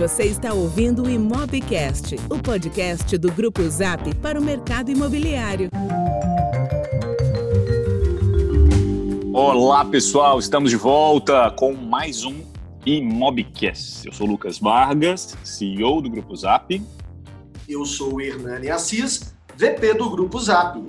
Você está ouvindo o Imobcast, o podcast do Grupo Zap para o mercado imobiliário. Olá, pessoal, estamos de volta com mais um Imobcast. Eu sou Lucas Vargas, CEO do Grupo Zap. Eu sou o Hernani Assis, VP do Grupo Zap.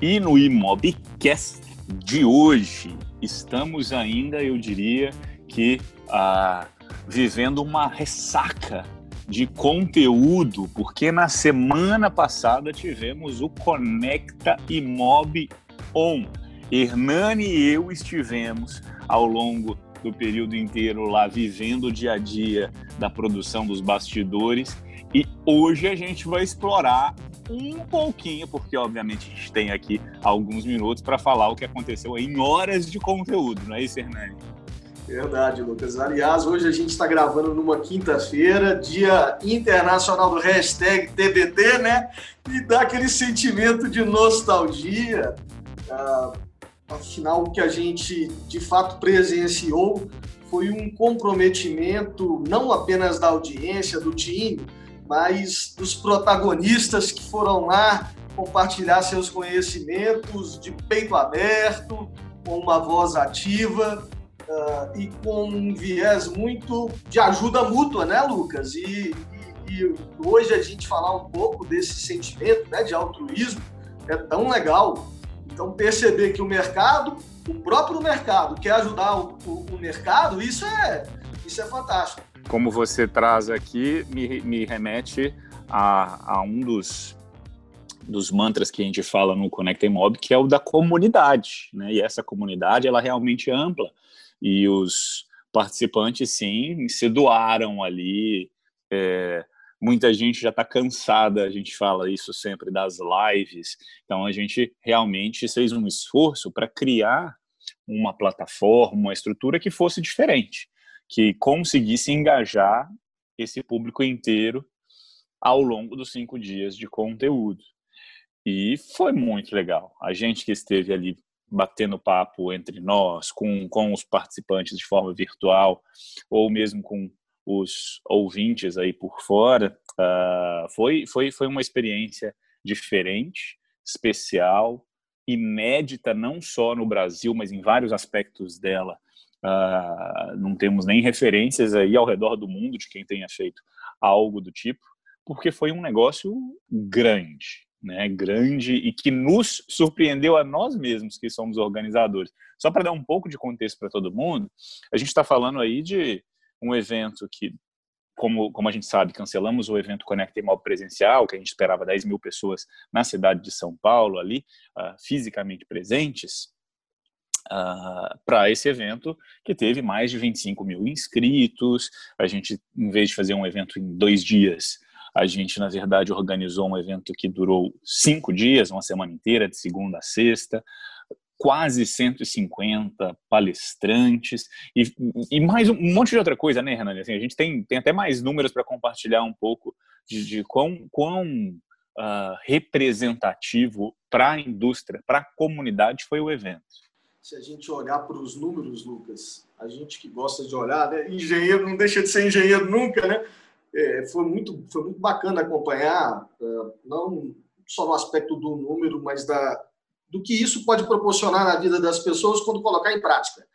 E no Imobcast de hoje, estamos ainda, eu diria, que ah, vivendo uma ressaca de conteúdo, porque na semana passada tivemos o Conecta Imob On. Hernani e eu estivemos ao longo do período inteiro lá vivendo o dia a dia da produção dos bastidores e hoje a gente vai explorar um pouquinho, porque obviamente a gente tem aqui alguns minutos para falar o que aconteceu em horas de conteúdo, não é isso, Hernani? Verdade, Lucas. Aliás, hoje a gente está gravando numa quinta-feira, dia internacional do hashtag TBT, né? E dá aquele sentimento de nostalgia. Ah, afinal, o que a gente de fato presenciou foi um comprometimento não apenas da audiência, do time, mas dos protagonistas que foram lá compartilhar seus conhecimentos de peito aberto, com uma voz ativa uh, e com um viés muito de ajuda mútua, né, Lucas? E, e, e, hoje a gente falar um pouco desse sentimento né, de altruísmo é tão legal. Então, perceber que o mercado, o próprio mercado, quer ajudar o, o, o mercado, isso é, isso é fantástico. Como você traz aqui, me, me remete a, a um dos dos mantras que a gente fala no Conecta Mob, que é o da comunidade, né? E essa comunidade ela é realmente ampla e os participantes, sim, se doaram ali. É, muita gente já está cansada, a gente fala isso sempre das lives, então a gente realmente fez um esforço para criar uma plataforma, uma estrutura que fosse diferente, que conseguisse engajar esse público inteiro ao longo dos cinco dias de conteúdo. E foi muito legal. A gente que esteve ali batendo papo entre nós, com, com os participantes de forma virtual, ou mesmo com os ouvintes aí por fora, uh, foi, foi, foi uma experiência diferente, especial, inédita, não só no Brasil, mas em vários aspectos dela. Uh, não temos nem referências aí ao redor do mundo de quem tenha feito algo do tipo, porque foi um negócio grande, né, grande e que nos surpreendeu a nós mesmos que somos organizadores. Só para dar um pouco de contexto para todo mundo, a gente está falando aí de um evento que, como, como a gente sabe, cancelamos o evento Conecta Mob presencial, que a gente esperava 10 mil pessoas na cidade de São Paulo, ali, uh, fisicamente presentes, Uh, para esse evento que teve mais de 25 mil inscritos. A gente, em vez de fazer um evento em dois dias, a gente, na verdade, organizou um evento que durou cinco dias, uma semana inteira, de segunda a sexta, quase 150 palestrantes e, e mais um, monte de outra coisa, né, Renan? Assim, a gente tem, tem até mais números para compartilhar um pouco de, de quão, quão uh, representativo para a indústria, para a comunidade foi o evento. Se a gente olhar para os números, Lucas, a gente que gosta de olhar, né? engenheiro não deixa de ser engenheiro nunca, né? É, foi, muito, foi muito bacana acompanhar, é, não só no aspecto do número, mas da, do que isso pode proporcionar na vida das pessoas quando colocar em prática.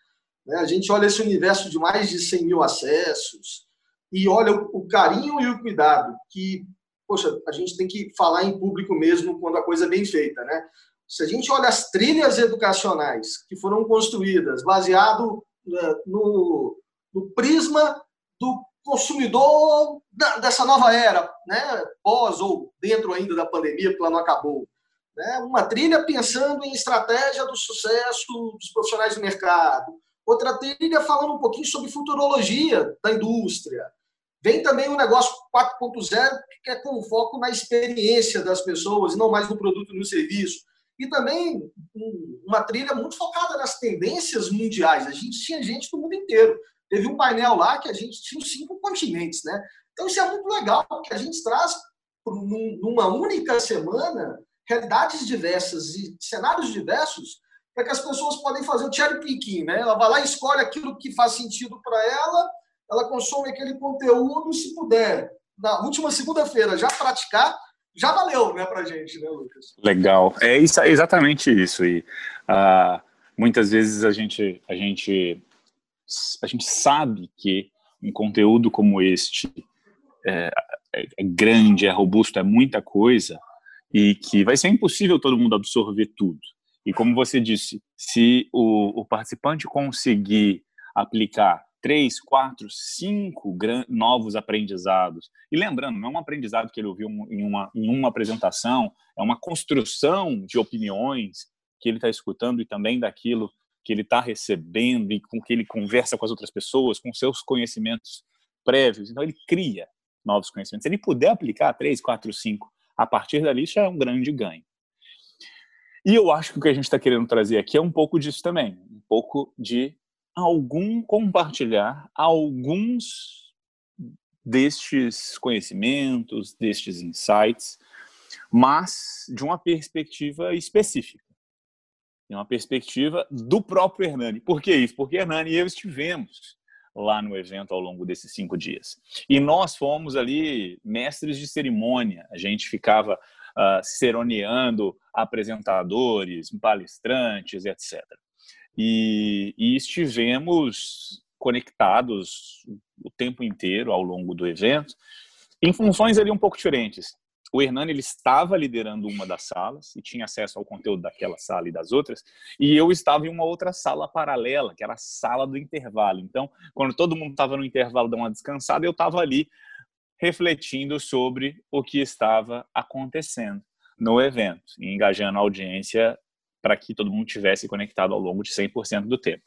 Né? A gente olha esse universo de mais de 100 mil acessos e olha o, carinho e o cuidado que, poxa, a gente tem que falar em público mesmo quando a coisa é bem feita, né? Se a gente olha as trilhas educacionais que foram construídas baseado né, no, no prisma do consumidor dessa nova era, né? pós ou dentro ainda da pandemia, porque ela não acabou. Né? Uma trilha pensando em estratégia do sucesso dos profissionais do mercado. Outra trilha falando um pouquinho sobre futurologia da indústria. Vem também o negócio 4.0, que é com foco na experiência das pessoas, não mais no produto e no serviço. E também uma trilha muito focada nas tendências mundiais. A gente tinha gente do mundo inteiro. Teve um painel lá que a gente tinha cinco continentes, né? Então isso é muito legal, porque a gente traz numa única semana realidades diversas e cenários diversos para que as pessoas podem fazer o cherry picking, né? Ela vai lá e escolhe aquilo que faz sentido para ela ela consome aquele conteúdo, se puder, na última segunda-feira já praticar, já valeu, né, para gente, né, Lucas? Legal, é isso, é exatamente isso. E uh, muitas vezes a gente, a gente, a gente sabe que um conteúdo como este é, é, é grande, é robusto, é muita coisa e que vai ser impossível todo mundo absorver tudo. E como você disse, se o, o participante conseguir aplicar três, quatro, cinco novos aprendizados. E lembrando, não é um aprendizado que ele ouviu em uma, em uma apresentação, é uma construção de opiniões que ele está escutando e também daquilo que ele está recebendo e com que ele conversa com as outras pessoas, com seus conhecimentos prévios. Então, ele cria novos conhecimentos. Se ele puder aplicar três, quatro, cinco, a partir dali, isso é um grande ganho. E eu acho que o que a gente está querendo trazer aqui é um pouco disso também, um pouco de algum compartilhar alguns destes conhecimentos, destes insights, mas de uma perspectiva específica, de uma perspectiva do próprio Hernani. Por que isso? Porque Hernani e eu estivemos lá no evento ao longo desses cinco dias. E nós fomos ali mestres de cerimônia. A gente ficava uh, apresentadores, palestrantes, etc e, e estivemos conectados o tempo inteiro ao longo do evento, em funções ali um pouco diferentes. O Hernani ele estava liderando uma das salas e tinha acesso ao conteúdo daquela sala e das outras, e eu estava em uma outra sala paralela, que era a sala do intervalo. Então, quando todo mundo estava no intervalo dando uma descansada, eu estava ali refletindo sobre o que estava acontecendo no evento, engajando a audiência para que todo mundo tivesse conectado ao longo de 100% do tempo.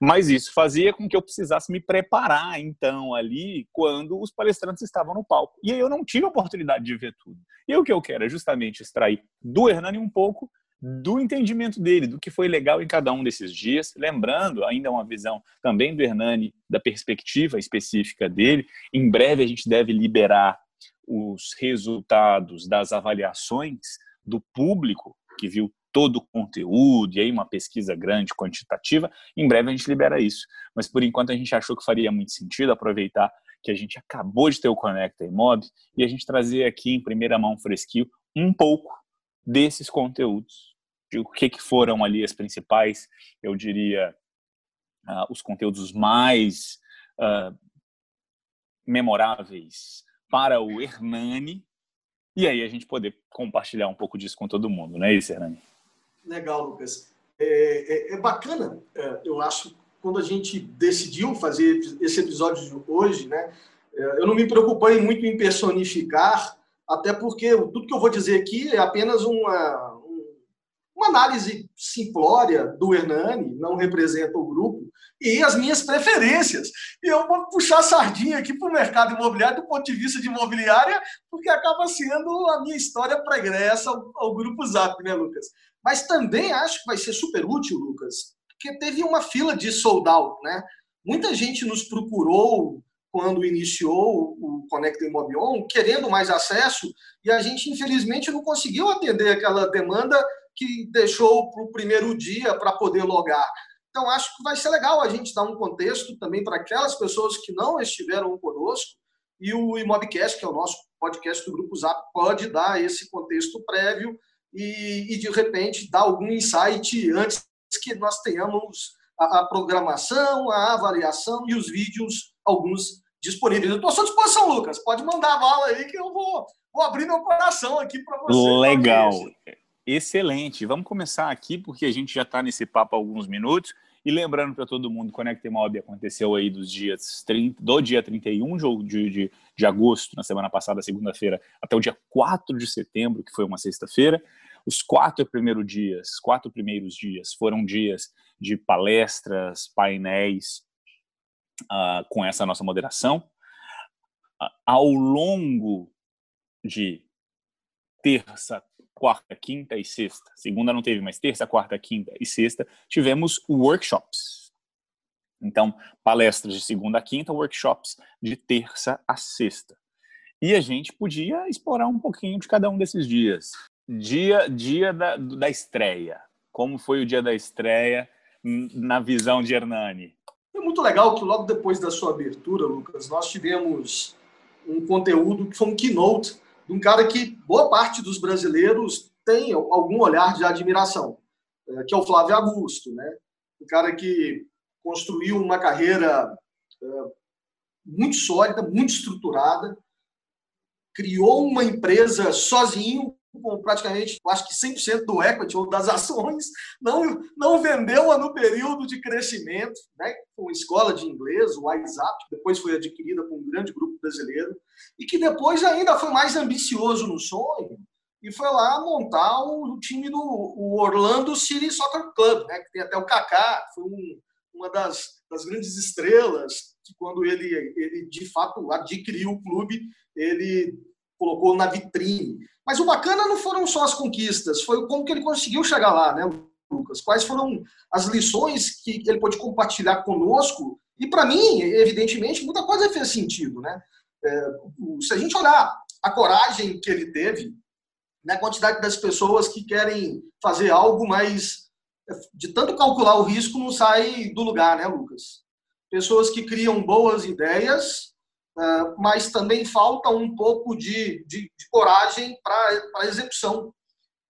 Mas isso fazia com que eu precisasse me preparar, então, ali, quando os palestrantes estavam no palco. E aí eu não tive a oportunidade de ver tudo. E o que eu quero é justamente extrair do Hernani um pouco do entendimento dele, do que foi legal em cada um desses dias. Lembrando, ainda uma visão também do Hernani, da perspectiva específica dele. Em breve a gente deve liberar os resultados das avaliações do público que viu todo o conteúdo, e aí uma pesquisa grande, quantitativa, em breve a gente libera isso. Mas por enquanto a gente achou que faria muito sentido aproveitar que a gente acabou de ter o Conecta Mob e a gente trazer aqui em primeira mão fresquinho um pouco desses conteúdos. De o que, que foram ali as principais, eu diria, uh, os conteúdos mais uh, memoráveis para o Hernani, e aí a gente poder compartilhar um pouco disso com todo mundo, não é isso, Hernani? Legal, Lucas. É, é, é bacana, é, eu acho, quando a gente decidiu fazer esse episódio de hoje, né? É, eu não me preocupei muito em personificar, até porque tudo que eu vou dizer aqui é apenas uma, uma análise simplória do Hernani, não representa o grupo, e as minhas preferências. E eu vou puxar a sardinha aqui para o mercado imobiliário do ponto de vista de imobiliária, porque acaba sendo a minha história pregressa ao, ao Grupo Zap, né, Lucas? Mas também acho que vai ser super útil, Lucas, porque teve uma fila de sold out, né? Muita gente nos procurou quando iniciou o Conecta Imobion, querendo mais acesso, e a gente, infelizmente, não conseguiu atender aquela demanda que deixou para o primeiro dia para poder logar. Então, acho que vai ser legal a gente dar um contexto também para aquelas pessoas que não estiveram conosco, e o Imobcast, que é o nosso podcast do Grupo Zap, pode dar esse contexto prévio e, e de repente dar algum insight antes que nós tenhamos a, a programação, a avaliação e os vídeos, alguns disponíveis. Eu estou à sua disposição, Lucas. Pode mandar a bala aí que eu vou, vou abrir meu coração aqui para você. Legal. Excelente. Vamos começar aqui, porque a gente já está nesse papo há alguns minutos. E lembrando para todo mundo, Conecta Mob aconteceu aí dos dias 30, do dia 31 de, de, de agosto, na semana passada, segunda-feira, até o dia 4 de setembro, que foi uma sexta-feira. Os quatro primeiros dias, quatro primeiros dias foram dias de palestras, painéis uh, com essa nossa moderação. Uh, ao longo de terça, quarta, quinta e sexta. Segunda não teve, mas terça, quarta, quinta e sexta tivemos workshops. Então, palestras de segunda a quinta, workshops de terça a sexta. E a gente podia explorar um pouquinho de cada um desses dias. Dia, dia da, da estreia. Como foi o dia da estreia na visão de Hernani? Foi muito legal que logo depois da sua abertura, Lucas, nós tivemos um conteúdo que foi um keynote de um cara que boa parte dos brasileiros tem algum olhar de admiração, é, que é o Flávio Augusto, né? Um cara que construiu uma carreira é, muito sólida, muito estruturada, criou uma empresa sozinho, com praticamente, acho que 100% do equity ou das ações, não, não vendeu-a no período de crescimento, né, com escola de inglês, o WhatsApp, que depois foi adquirida por um grande grupo brasileiro, e que depois ainda foi mais ambicioso no sonho, e foi lá montar o time do o Orlando City Soccer Club, né, que tem até o Kaká, foi um, uma das, das grandes estrelas que quando ele, ele de fato adquiriu o clube, ele colocou na vitrine. Mas o bacana não foram só as conquistas, foi como que ele conseguiu chegar lá, né, Lucas? Quais foram as lições que ele pôde compartilhar conosco? E para mim, evidentemente, muita coisa fez sentido, né? É, se a gente olhar a coragem que ele teve, né, a quantidade das pessoas que querem fazer algo, mas de tanto calcular o risco não sai do lugar, né, Lucas? Pessoas que criam boas ideias, mas também falta um pouco de, de, de coragem para a execução.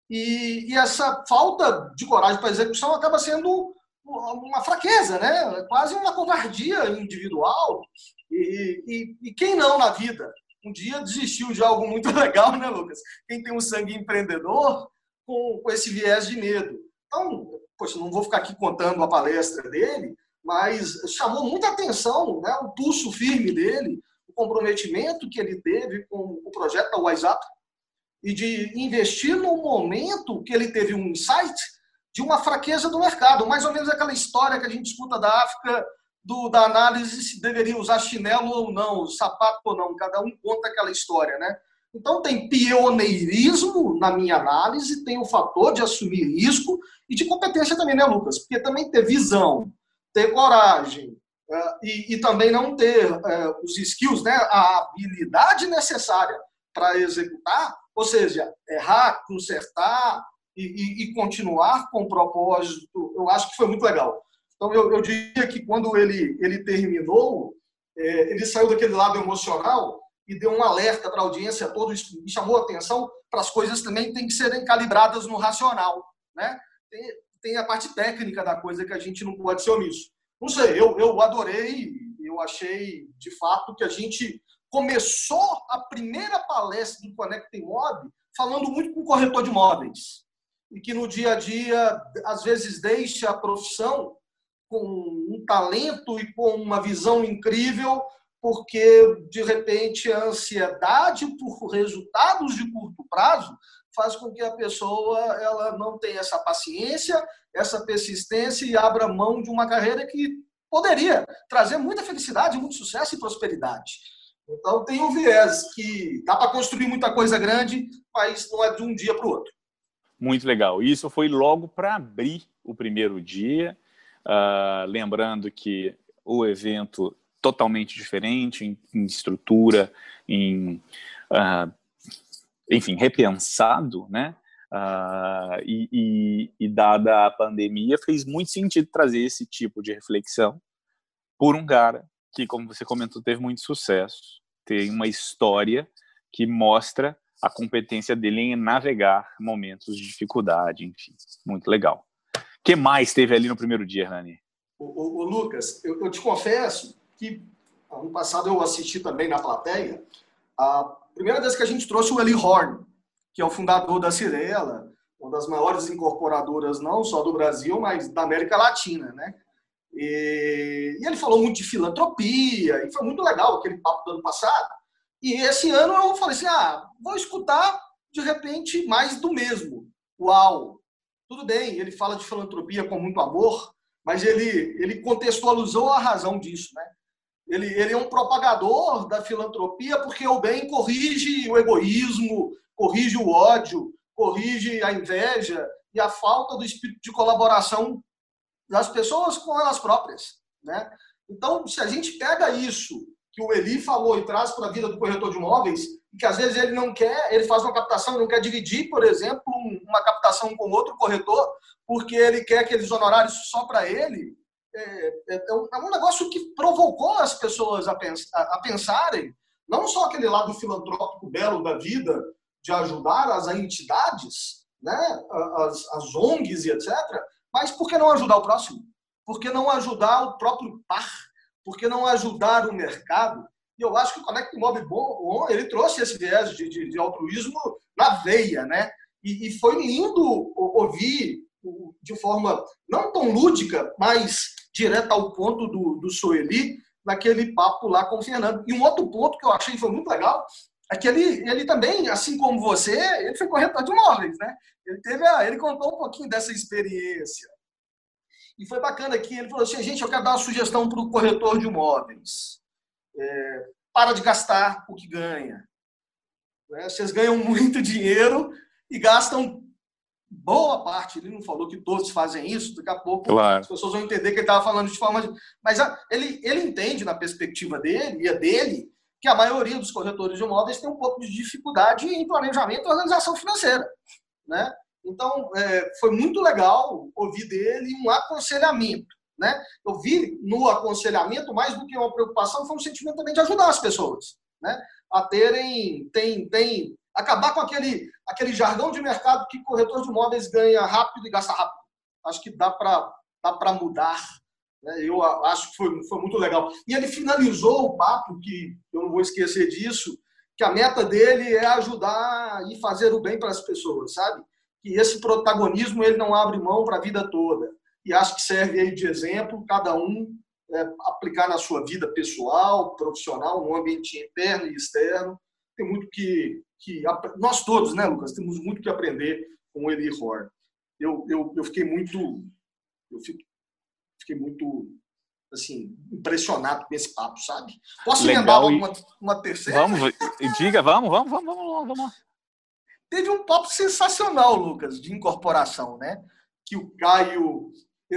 E, e, essa falta de coragem para a execução acaba sendo uma fraqueza, né? quase uma covardia individual. E, e, e, quem não na vida? Um dia desistiu de algo muito legal, né, Lucas? Quem tem um sangue empreendedor com, com esse viés de medo. Então, poxa, não vou ficar aqui contando a palestra dele, mas chamou muita atenção né, o pulso firme dele, o comprometimento que ele teve com o projeto da WhatsApp e de investir no momento que ele teve um insight de uma fraqueza do mercado, mais ou menos aquela história que a gente escuta da África do, da análise se deveria usar chinelo ou não, sapato ou não, cada um conta aquela história, né? Então tem pioneirismo na minha análise, tem o fator de assumir risco e de competência também, né, Lucas? Porque também ter visão, ter coragem, e, e, também não ter é, os skills, né, a habilidade necessária para executar, ou seja, errar, consertar e, e, continuar com o propósito, eu acho que foi muito legal. Então, eu, eu diria que quando ele, ele terminou, é, ele saiu daquele lado emocional e deu um alerta para a audiência toda, e chamou a atenção para as coisas também têm que serem calibradas no racional. Né? Tem, tem a parte técnica da coisa que a gente não pode ser omisso. Não sei, eu, eu adorei, eu achei de fato que a gente começou a primeira palestra do Conecta Mob falando muito com o corretor de imóveis. E que no dia a dia às vezes deixa a profissão com um talento e com uma visão incrível, porque de repente a ansiedade por resultados de curto prazo faz com que a pessoa ela não tenha essa paciência, essa persistência e abra mão de uma carreira que poderia trazer muita felicidade, muito sucesso e prosperidade. Então tem um viés que dá para construir muita coisa grande, mas não é de um dia para o outro. Muito legal. Isso foi logo para abrir o primeiro dia, uh, lembrando que o evento totalmente diferente em, em estrutura, em uh, enfim, repensado, né? Uh, e, e, e, dada a pandemia, fez muito sentido trazer esse tipo de reflexão por um cara que, como você comentou, teve muito sucesso, tem uma história que mostra a competência dele em navegar momentos de dificuldade, enfim, muito legal. O que mais teve ali no primeiro dia, Hernani? O, o, o Lucas, eu, eu, te confesso que ano passado eu assisti também na plateia a primeira vez que a gente trouxe o Eli Horn, que é o fundador da Cirela, uma das maiores incorporadoras não só do Brasil, mas da América Latina, né? E, ele falou muito de filantropia, e foi muito legal aquele papo do ano passado. E esse ano eu falei assim, ah, vou escutar de repente mais do mesmo. Uau! Tudo bem, ele fala de filantropia com muito amor, mas ele, ele contextualizou a razão disso, né? Ele, ele é um propagador da filantropia porque o bem corrige o egoísmo, corrige o ódio, corrige a inveja e a falta do espírito de colaboração das pessoas com elas próprias. Né? Então, se a gente pega isso que o Eli falou e traz para a vida do corretor de imóveis, que às vezes ele não quer, ele faz uma captação, não quer dividir, por exemplo, uma captação com outro corretor, porque ele quer aqueles honorários só para ele, é, é, é, um, é, um, negócio que provocou as pessoas a, pens a, pensarem, não só aquele lado filantrópico belo da vida, de ajudar as entidades, né, as, as ONGs e etc., mas por que não ajudar o próximo? Por que não ajudar o próprio par? Por que não ajudar o mercado? E eu acho que o Connect Mob Bom, ele trouxe esse viés de, de, de altruísmo na veia, né? E, e, foi lindo ouvir de forma não tão lúdica, mas direta ao ponto do, do Soeli, naquele papo lá com o Fernando. E um outro ponto que eu achei foi muito legal é que ele, ele também, assim como você, ele foi corretor de imóveis, né? Ele, teve a, ele contou um pouquinho dessa experiência. E foi bacana que ele falou assim, gente, eu quero dar uma sugestão para o corretor de imóveis. É, para de gastar o que ganha. Né? Vocês ganham muito dinheiro e gastam boa parte. Ele não falou que todos fazem isso, daqui a pouco claro. as pessoas vão entender que ele estava falando de forma. De... Mas ele, ele entende, na perspectiva dele e a dele, que a maioria dos corretores de imóveis tem um pouco de dificuldade em planejamento e organização financeira. Né? Então, é, foi muito legal ouvir dele um aconselhamento. Né? Eu vi no aconselhamento, mais do que uma preocupação, foi um sentimento também de ajudar as pessoas né? a terem, tem, tem, acabar com aquele, aquele jargão de mercado que corretor de imóveis ganha rápido e gasta rápido. Acho que dá para dá mudar né? Eu acho que foi, foi muito legal. E ele finalizou o papo, que eu não vou esquecer disso, que a meta dele é ajudar e fazer o bem para as pessoas, sabe? Que esse protagonismo ele não abre mão para a vida toda. E acho que serve aí de exemplo, cada um é, aplicar na sua vida pessoal, profissional, no ambiente interno e externo. Tem muito que, que nós todos, né, Lucas, temos muito que aprender com ele Horn. Eu, eu, eu fiquei muito eu fico, fiquei muito assim, impressionado com esse papo, sabe? Posso Legal, emendar uma, uma terceira? Vamos, diga, vamos, vamos, vamos, vamos, vamos. Teve um papo sensacional, Lucas, de incorporação, né? Que o Caio,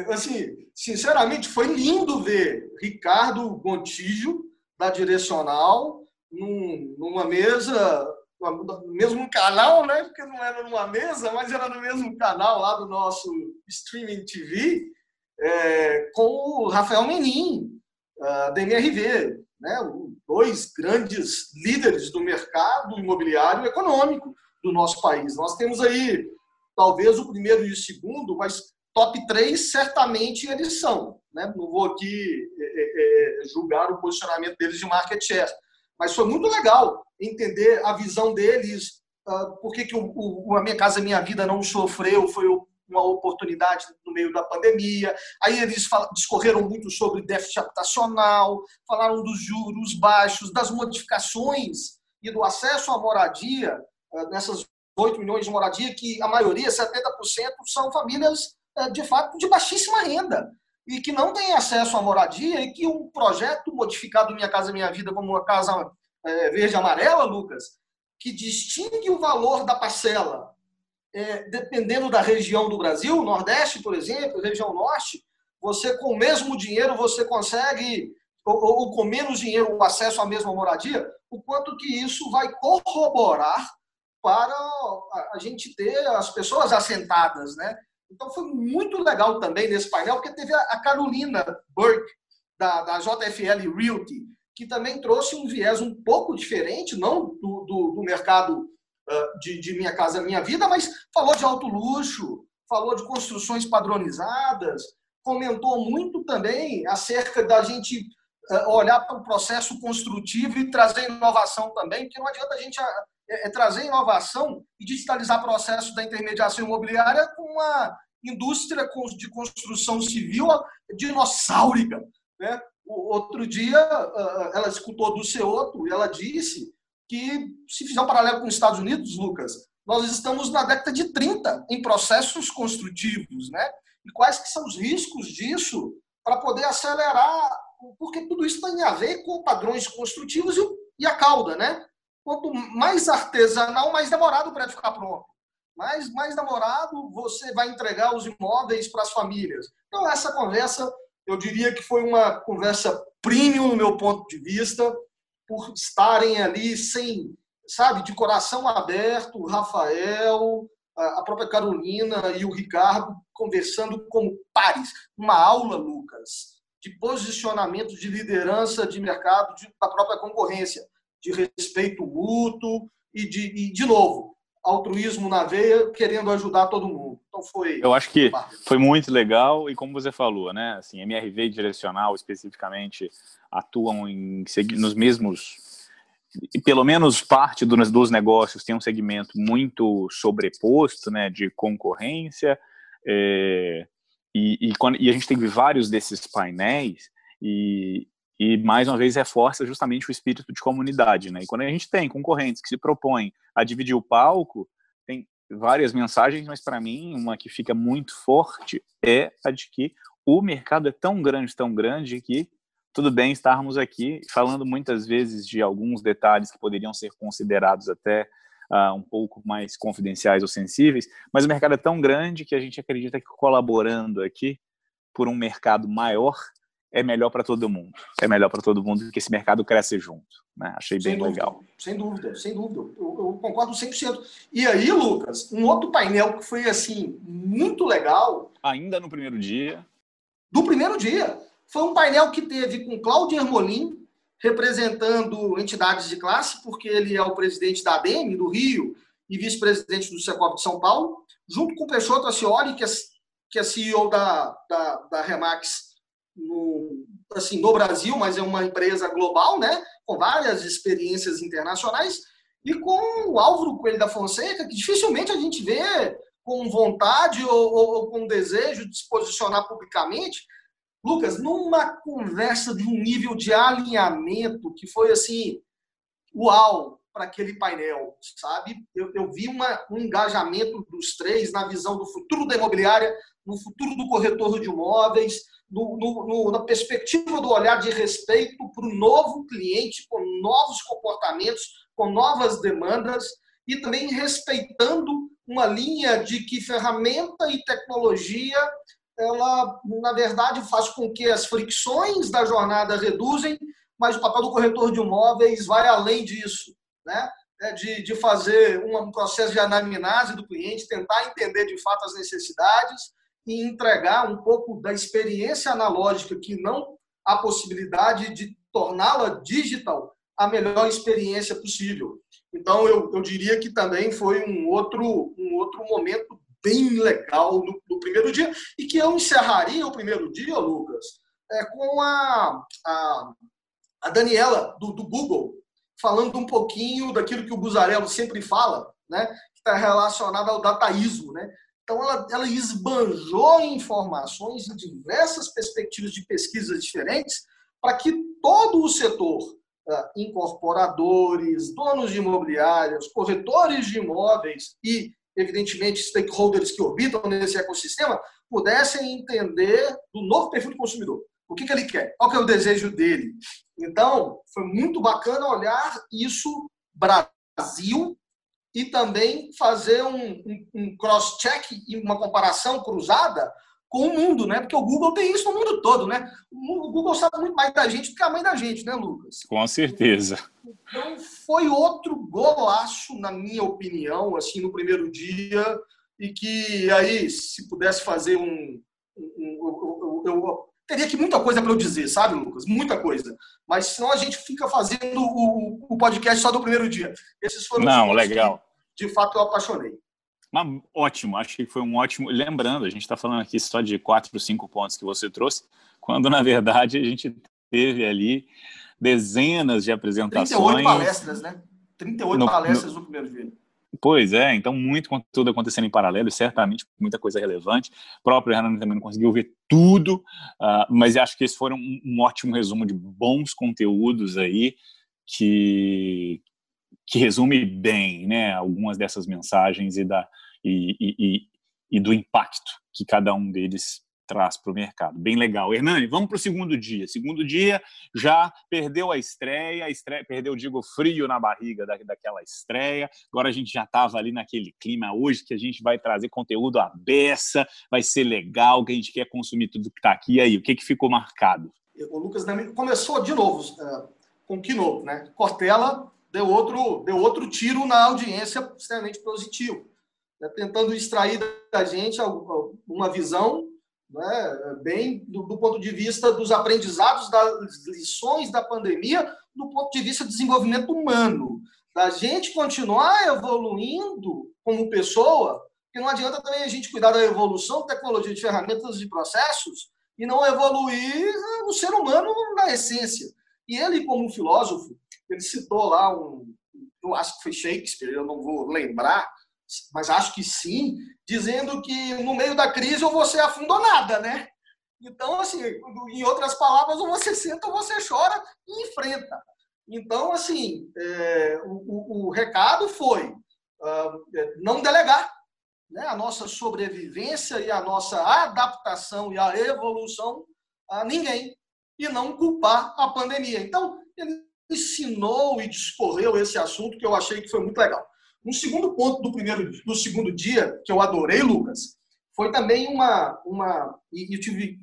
assim, sinceramente, foi lindo ver Ricardo Gontijo, da Direcional, num, numa mesa, no mesmo canal, né? Porque não era numa mesa, mas era no mesmo canal lá do nosso streaming TV, é, com o Rafael Menin, uh, da MRV, né, dois grandes líderes do mercado imobiliário econômico do nosso país. Nós temos aí, talvez, o primeiro e o segundo, mas top 3 certamente eles são. Né? Não vou aqui é, é, é, julgar o posicionamento deles de market share, mas foi muito legal entender a visão deles, uh, por que, que o, o, a Minha Casa Minha Vida não sofreu, foi uma oportunidade no meio da pandemia. Aí eles discorreram muito sobre déficit habitacional, falaram dos juros baixos, das modificações e do acesso à moradia, eh, nessas 8 milhões de moradia, que a maioria, 70%, são famílias, eh, de fato, de baixíssima renda e que não têm acesso à moradia e que um projeto modificado Minha Casa Minha Vida como uma casa eh, verde amarela, Lucas, que distingue o valor da parcela é, dependendo da região do Brasil, Nordeste, por exemplo, região Norte, você com o mesmo dinheiro você consegue, ou, ou com menos dinheiro, o acesso à mesma moradia, o quanto que isso vai corroborar para a gente ter as pessoas assentadas, né? Então foi muito legal também nesse painel, porque teve a Carolina Burke, da, da JFL Realty, que também trouxe um viés um pouco diferente, não do, do, do mercado de, de Minha Casa Minha Vida, mas falou de alto luxo, falou de construções padronizadas, comentou muito também acerca da gente olhar para o processo construtivo e trazer inovação também, porque não adianta a gente é, é trazer inovação e digitalizar processo da intermediação imobiliária com uma indústria de construção civil dinossáurica. Né? O outro dia, ela escutou do Ceoto e ela disse que, se fizer um paralelo com os Estados Unidos, Lucas, nós estamos na década de 30 em processos construtivos, né? E quais que são os riscos disso para poder acelerar, porque tudo isso tem a ver com padrões construtivos e a cauda, né? Quanto mais artesanal, mais demorado para ficar pronto. Mais, mais demorado, você vai entregar os imóveis para as famílias. Então, essa conversa, eu diria que foi uma conversa premium, no meu ponto de vista, por estarem ali sem, sabe, de coração aberto, Rafael, a própria Carolina e o Ricardo conversando como pares. Uma aula, Lucas, de posicionamento de liderança de mercado de, da própria concorrência, de respeito mútuo e de, e, de novo, altruísmo na veia, querendo ajudar todo mundo. Então foi. Eu acho que foi muito legal e como você falou, né? Assim, MRV direcional especificamente atuam em, nos mesmos e pelo menos parte dos negócios tem um segmento muito sobreposto, né, de concorrência, é, e, e, quando, e, a gente teve vários desses painéis, e, e mais uma vez reforça justamente o espírito de comunidade, né? E quando a gente tem concorrentes que se propõem a dividir o palco, tem várias mensagens, mas para mim uma que fica muito forte é a de que o mercado é tão grande, tão grande que tudo bem estarmos aqui falando muitas vezes de alguns detalhes que poderiam ser considerados até uh, um pouco mais confidenciais ou sensíveis, mas o mercado é tão grande que a gente acredita que colaborando aqui por um mercado maior, é melhor para todo mundo. É melhor para todo mundo que esse mercado cresce junto. Né? Achei sem bem dúvida, legal. Sem dúvida, sem dúvida. Eu, eu, concordo 100%. E aí, Lucas, um outro painel que foi assim muito legal. Ainda no primeiro dia. Do primeiro dia. Foi um painel que teve com Cláudio Ermolim, representando entidades de classe, porque ele é o presidente da ADEME do Rio e vice-presidente do Secop de São Paulo, junto com Peixoto Ascioli, que é, que é CEO da, da, da Remax no, assim, no Brasil, mas é uma empresa global, né? com várias experiências internacionais, e com o Álvaro Coelho da Fonseca, que dificilmente a gente vê com vontade ou, ou, ou com desejo de se posicionar publicamente. Lucas, numa conversa de um nível de alinhamento que foi assim, uau, para aquele painel, sabe? Eu, eu vi uma, um engajamento dos três na visão do futuro da imobiliária, no futuro do corretor de imóveis, no, no, na perspectiva do olhar de respeito para o novo cliente, com novos comportamentos, com novas demandas e também respeitando uma linha de que ferramenta e tecnologia ela na verdade faz com que as fricções da jornada reduzem, mas o papel do corretor de imóveis vai além disso, né? É de, de fazer um processo de anamnese do cliente, tentar entender de fato as necessidades e entregar um pouco da experiência analógica que não há possibilidade de torná-la digital a melhor experiência possível. Então, eu, eu diria que também foi um outro, um outro momento bem legal no primeiro dia e que eu encerraria o primeiro dia, Lucas, é, com a, a, a Daniela, do, do Google, falando um pouquinho daquilo que o Buzarello sempre fala, né, que está relacionado ao dataísmo, né, então, ela, ela esbanjou informações em diversas perspectivas de pesquisas diferentes para que todo o setor, uh, incorporadores, donos de imobiliários, corretores de imóveis e, evidentemente, stakeholders que orbitam nesse ecossistema, pudessem entender do novo perfil do consumidor. O que, que ele quer? Qual que é o desejo dele? Então, foi muito bacana olhar isso Brasil e também fazer um, um, um cross-check e uma comparação cruzada com o mundo, né? Porque o Google tem isso no mundo todo, né? O Google sabe muito mais da gente do que a mãe da gente, né, Lucas? Com certeza. Então, foi outro golaço, na minha opinião, assim, no primeiro dia, e que aí, se pudesse fazer um. um eu, eu, eu, teria que muita coisa para eu dizer, sabe, Lucas? Muita coisa. Mas senão a gente fica fazendo o, o podcast só do primeiro dia. Esses foram Não, legal de fato eu apaixonei. Mas, ótimo, acho que foi um ótimo. Lembrando, a gente está falando aqui só de quatro, cinco pontos que você trouxe, quando na verdade a gente teve ali dezenas de apresentações. 38 palestras, né? 38 no, palestras no, no primeiro dia. Pois é, então muito conteúdo acontecendo em paralelo, certamente muita coisa relevante. O próprio Renan também não conseguiu ver tudo, uh, mas acho que esse foi um, um ótimo resumo de bons conteúdos aí que, que resume bem né, algumas dessas mensagens e, da, e, e, e do impacto que cada um deles traz para o mercado. Bem legal. Hernani, vamos para o segundo dia. Segundo dia já perdeu a estreia, a estreia perdeu, digo, frio na barriga da, daquela estreia. Agora a gente já estava ali naquele clima hoje que a gente vai trazer conteúdo à beça, vai ser legal, que a gente quer consumir tudo que está aqui. E aí, o que, que ficou marcado? O Lucas começou de novo uh, com o Keynote, né? Cortella deu outro, deu outro tiro na audiência extremamente positivo. né, tentando extrair da gente uma visão né, bem do, do, ponto de vista dos aprendizados, das lições da pandemia, do ponto de vista do desenvolvimento humano, da gente continuar evoluindo como pessoa, porque não adianta também a gente cuidar da evolução, tecnologia de ferramentas e processos, e não evoluir o ser humano na essência. E ele, como filósofo, ele citou lá um, eu acho que foi Shakespeare, eu não vou lembrar, mas acho que sim, dizendo que no meio da crise ou você afundou nada, né? Então, assim, em outras palavras, ou você senta ou você chora e enfrenta. Então, assim, é, o, o, o, recado foi uh, não delegar né, a nossa sobrevivência e a nossa adaptação e a evolução a ninguém e não culpar a pandemia. Então, ele ensinou e discorreu esse assunto que eu achei que foi muito legal. Um segundo ponto do primeiro, do segundo dia que eu adorei, Lucas, foi também uma uma e eu tive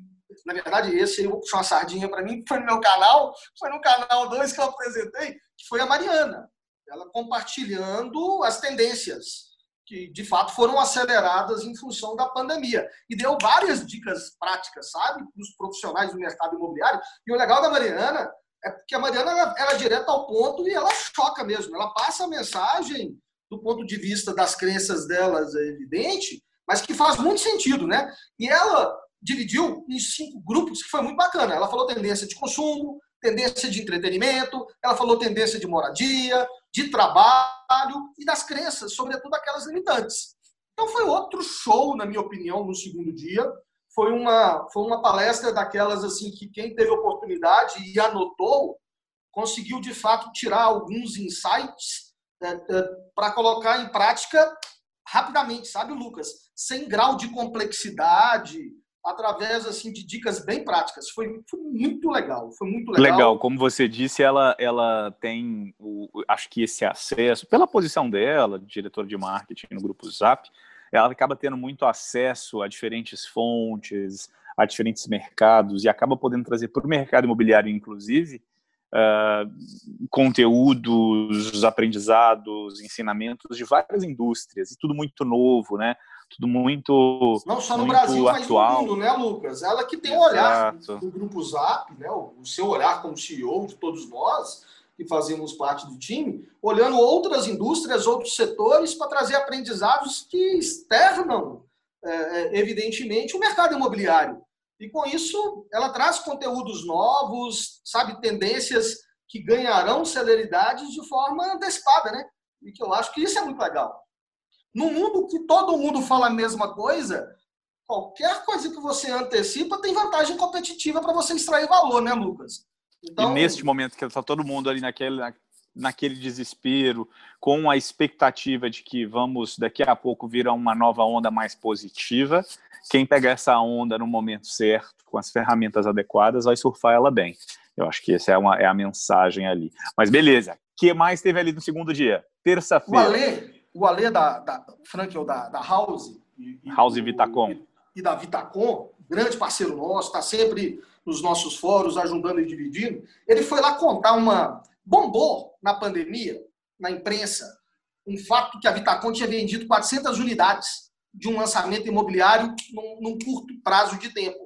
na verdade esse eu puxar uma sardinha para mim, foi no meu canal, foi no canal 2 que eu apresentei, que foi a Mariana, ela compartilhando as tendências que de fato foram aceleradas em função da pandemia e deu várias dicas práticas, sabe, para os profissionais do mercado imobiliário. E o legal da Mariana é porque a Mariana ela, ela é direta ao ponto e ela choca mesmo. Ela passa a mensagem do ponto de vista das crenças delas, é evidente, mas que faz muito sentido, né? E ela dividiu em cinco grupos, que foi muito bacana. Ela falou tendência de consumo, tendência de entretenimento, ela falou tendência de moradia, de trabalho e das crenças, sobretudo aquelas limitantes. Então foi outro show, na minha opinião, no segundo dia. Foi uma, foi uma palestra daquelas assim que quem teve oportunidade e anotou conseguiu de fato tirar alguns insights para colocar em prática rapidamente, sabe, Lucas? Sem grau de complexidade, através assim de dicas bem práticas. Foi, foi, muito legal, foi muito legal. Legal, como você disse, ela ela tem o, acho que esse acesso pela posição dela, diretora de marketing no grupo Zap, ela acaba tendo muito acesso a diferentes fontes, a diferentes mercados e acaba podendo trazer para o mercado imobiliário, inclusive, uh, conteúdos, aprendizados, ensinamentos de várias indústrias e tudo muito novo, né? Tudo muito não só no Brasil, atual. mas no mundo, né, Lucas? Ela que tem um olhar do grupo Zap, né? O seu olhar como CEO de todos nós que fazemos parte do time, olhando outras indústrias, outros setores para trazer aprendizados que externam, é, evidentemente, o mercado imobiliário. E com isso, ela traz conteúdos novos, sabe, tendências que ganharão celeridade de forma antecipada, né? E que eu acho que isso é muito legal. No mundo que todo mundo fala a mesma coisa, qualquer coisa que você antecipa tem vantagem competitiva para você extrair valor, né, Lucas? Então... E neste momento que está todo mundo ali naquele, naquele desespero, com a expectativa de que vamos daqui a pouco vir uma nova onda mais positiva, quem pegar essa onda no momento certo, com as ferramentas adequadas, vai surfar ela bem. Eu acho que essa é, uma, é a mensagem ali. Mas beleza, o que mais teve ali no segundo dia? Terça-feira. O Alê, o Alê da, da Frankel, da, da House. E, House Vitacom. E, e da Vitacom, grande parceiro nosso, está sempre nos nossos fóruns, ajudando e dividindo. Ele foi lá contar uma. Bombou na pandemia, na imprensa, um fato que a Vitacom tinha vendido 400 unidades de um lançamento imobiliário num, num, curto prazo de tempo.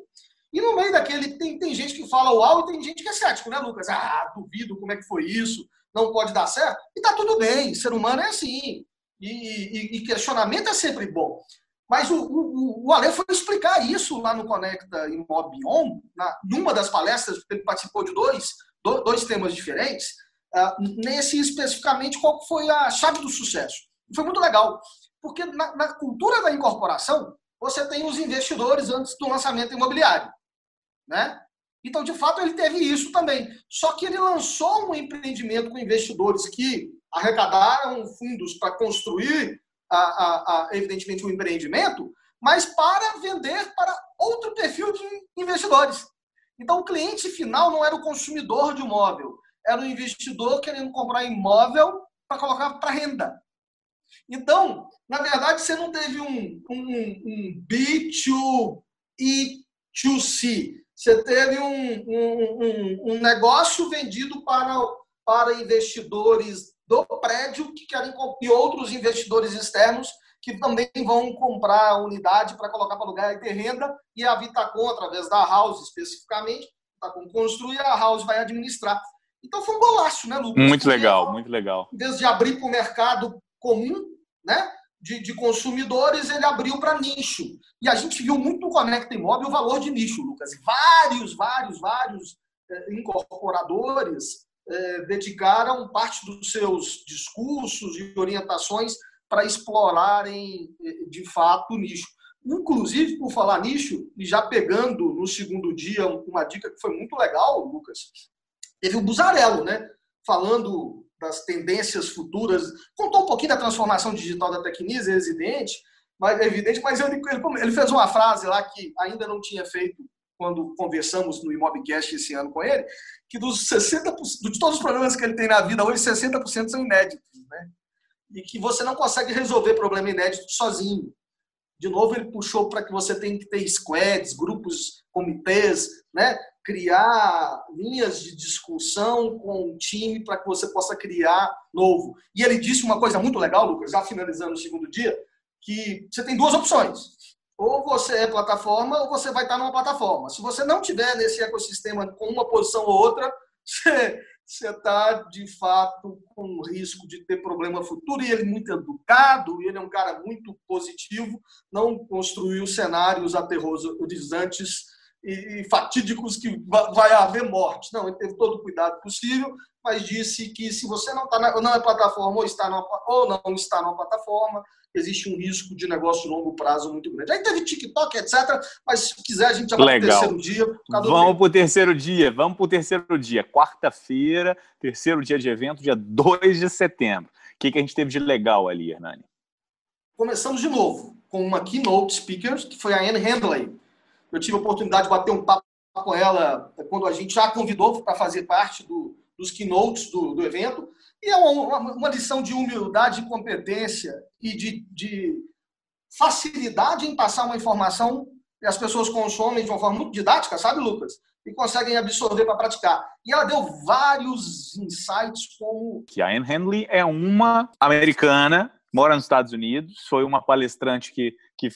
E no meio daquele, tem, tem gente que fala uau e tem gente que é cético, né, Lucas? Ah, duvido como é que foi isso, não pode dar certo. E tá tudo bem, ser humano é assim. E, e, e questionamento é sempre bom. Mas o, o, o Ale foi explicar isso lá no Conecta Imob On, na, numa das palestras, ele participou de dois, dois temas diferentes, nesse especificamente qual foi a chave do sucesso. Foi muito legal. Porque na, na cultura da incorporação, você tem os investidores antes do lançamento imobiliário. Né? Então, de fato, ele teve isso também. Só que ele lançou um empreendimento com investidores que arrecadaram fundos para construir, a, a, a, evidentemente, um empreendimento, mas para vender para outro perfil de investidores. Então, o cliente final não era o consumidor de imóvel, era o investidor querendo comprar imóvel para colocar para renda. Então, na verdade, você não teve um, um, um B2E2C. Você teve um, um, um, negócio vendido para, para investidores do prédio que querem e outros investidores externos que também vão comprar a unidade para colocar para alugar e ter renda, e a Vitacom, através da House especificamente, Vitacom construir e a House vai administrar. Então foi um golaço, né, Lucas? Muito legal, muito legal. Em vez de abrir para o mercado comum, né, de, de consumidores, ele abriu para nicho. E a gente viu muito no Conecta Imóvel o valor de nicho, Lucas. Vários, vários, vários eh, incorporadores eh, dedicaram parte dos seus discursos e orientações para explorarem eh, de fato o nicho. Inclusive, por falar nicho, e já pegando no segundo dia uma dica que foi muito legal, Lucas, teve o Buzarello, né? Falando das tendências futuras, contou um pouquinho da transformação digital da Tecnisa, é evidente, mas, evidente, mas ele, ele, fez uma frase lá que ainda não tinha feito quando conversamos no Imobcast esse ano com ele, que dos 60%, de todos os problemas que ele tem na vida hoje, 60% são inéditos, né? E que você não consegue resolver problema inédito sozinho. De novo, ele puxou para que você tenha que ter squads, grupos, comitês, né? Criar linhas de discussão com o time para que você possa criar novo. E ele disse uma coisa muito legal, Lucas, já finalizando o segundo dia, que você tem duas opções. Ou você é plataforma ou você vai estar numa plataforma. Se você não tiver nesse ecossistema com uma posição ou outra, você está, de fato, com risco de ter problema futuro. E ele é muito educado, ele é um cara muito positivo, não construiu cenários aterrorizantes e, fatídicos que vai haver morte. Não, ele teve todo o cuidado possível, mas disse que se você não está na, não é plataforma ou está numa, ou não está numa plataforma, existe um risco de negócio longo prazo muito grande. Aí teve TikTok, etc. Mas se quiser, a gente já vai para o terceiro dia. Vamos para o terceiro dia, vamos para o terceiro dia. Quarta-feira, terceiro dia de evento, dia 2 de setembro. O que, que a gente teve de legal ali, Hernani? Começamos de novo com uma keynote speaker, que foi a Anne Handley eu tive a oportunidade de bater um papo com ela quando a gente já convidou para fazer parte do, dos keynotes do, do evento. E é uma, uma, lição de humildade e competência e de, de facilidade em passar uma informação que as pessoas consomem de uma forma muito didática, sabe, Lucas? E conseguem absorver para praticar. E ela deu vários insights como... Que a Anne Henley é uma americana, mora nos Estados Unidos, foi uma palestrante que, que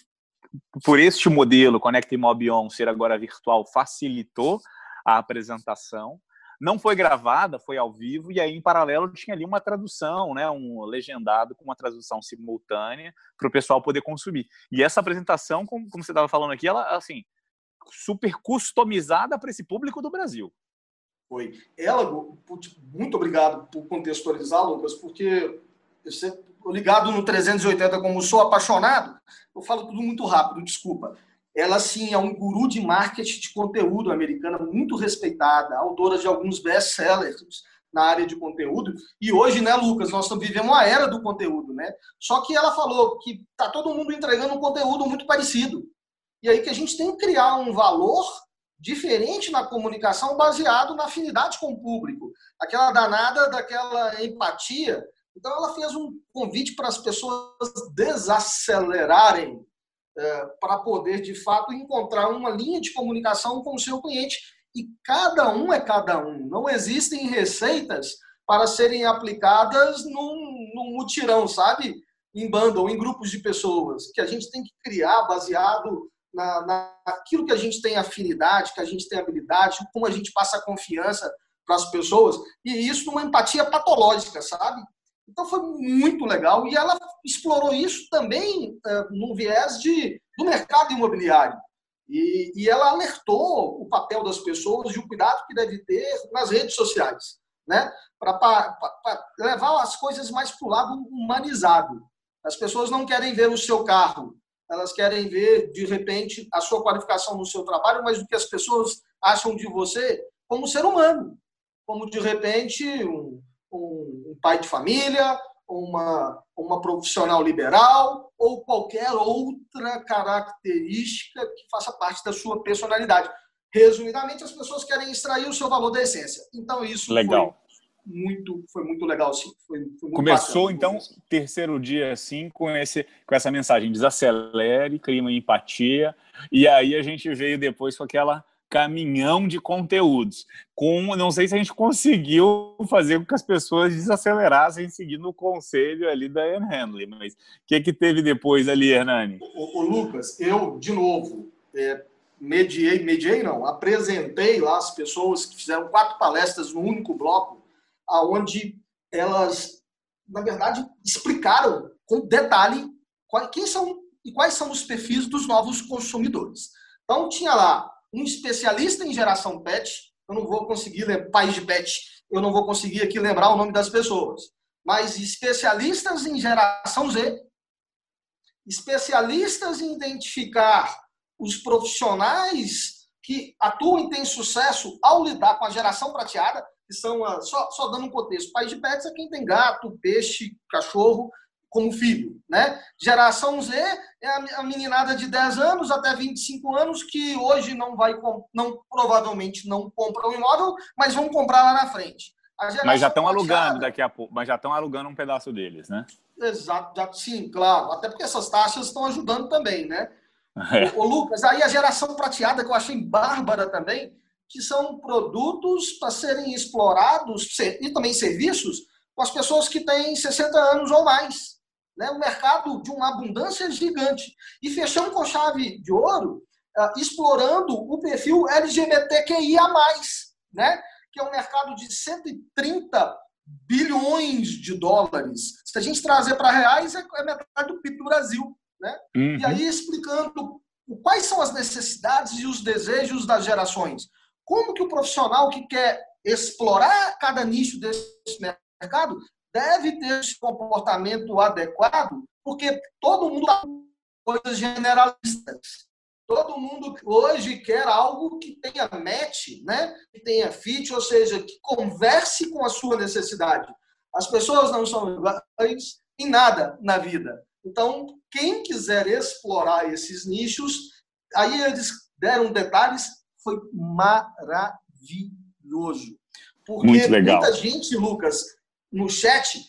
por este modelo, Connect Mob On ser agora virtual, facilitou a apresentação. Não foi gravada, foi ao vivo, e aí, em paralelo, tinha ali uma tradução, né, um legendado com uma tradução simultânea para o pessoal poder consumir. E essa apresentação, como, como você estava falando aqui, ela, assim, super customizada para esse público do Brasil. Foi. Ela, muito obrigado por contextualizar, Lucas, porque você ligado no 380 como sou apaixonado, eu falo tudo muito rápido, desculpa. Ela, sim, é um guru de marketing de conteúdo americana, muito respeitada, autora de alguns best-sellers na área de conteúdo. E hoje, né, Lucas, nós estamos vivendo uma era do conteúdo, né? Só que ela falou que tá todo mundo entregando um conteúdo muito parecido. E aí que a gente tem que criar um valor diferente na comunicação baseado na afinidade com o público. Aquela danada daquela empatia então, ela fez um convite para as pessoas desacelerarem é, para poder, de fato, encontrar uma linha de comunicação com o seu cliente. E cada um é cada um. Não existem receitas para serem aplicadas num, num mutirão, sabe? Em banda ou em grupos de pessoas. Que a gente tem que criar baseado na, naquilo que a gente tem afinidade, que a gente tem habilidade, como a gente passa confiança para as pessoas. E isso numa empatia patológica, sabe? Então foi muito legal e ela explorou isso também é, no viés de, do mercado imobiliário. E, e, ela alertou o papel das pessoas e o cuidado que deve ter nas redes sociais, né? para levar as coisas mais para o lado humanizado. As pessoas não querem ver o seu carro, elas querem ver, de repente, a sua qualificação no seu trabalho, mas o que as pessoas acham de você como ser humano. Como, de repente, um, um, um pai de família, uma, uma profissional liberal ou qualquer outra característica que faça parte da sua personalidade. Resumidamente, as pessoas querem extrair o seu valor da essência. Então, isso legal. foi muito, foi muito legal, sim. Foi, foi Começou, bacana, então, terceiro dia, assim, com, esse, com essa mensagem, desacelere, crie uma empatia, e aí a gente veio depois com aquela caminhão de conteúdos. Com, não sei se a gente conseguiu fazer com que as pessoas desacelerassem seguindo o conselho ali da Anne Handley, mas o que, que teve depois ali, Hernani? O, o Lucas, eu, de novo, é, mediei, mediei não, apresentei lá as pessoas que fizeram quatro palestras no único bloco, aonde elas, na verdade, explicaram com detalhe quem são e quais são os perfis dos novos consumidores. Então, tinha lá um especialista em geração pet, eu não vou conseguir, país de pet, eu não vou conseguir aqui lembrar o nome das pessoas, mas especialistas em geração Z, especialistas em identificar os profissionais que atuam e têm sucesso ao lidar com a geração prateada, que são, só, só dando um contexto, país de pets é quem tem gato, peixe, cachorro, como filho, né? Geração Z é a meninada de 10 anos até 25 anos que hoje não vai não provavelmente não compra um imóvel, mas vão comprar lá na frente. Mas já estão alugando daqui a pouco, mas já estão alugando um pedaço deles, né? Exato, já, sim, claro. Até porque essas taxas estão ajudando também, né? É. O, o Lucas, aí a geração prateada que eu achei bárbara também, que são produtos para serem explorados e também serviços com as pessoas que têm 60 anos ou mais né, um mercado de uma abundância gigante. E fechamos com chave de ouro, uh, explorando o perfil LGBTQIA, né, que é um mercado de 130 bilhões de dólares. Se a gente trazer para reais, é, é metade do PIB do Brasil. Né? Uhum. E aí explicando quais são as necessidades e os desejos das gerações. Como que o profissional que quer explorar cada nicho desse mercado deve ter esse comportamento adequado, porque todo mundo coisas generalistas. Todo mundo hoje quer algo que tenha match, né? que tenha fit, ou seja, que converse com a sua necessidade. As pessoas não são iguais em nada na vida. Então, quem quiser explorar esses nichos, aí eles deram detalhes, foi maravilhoso. Porque Muito legal. muita gente, Lucas, no chat,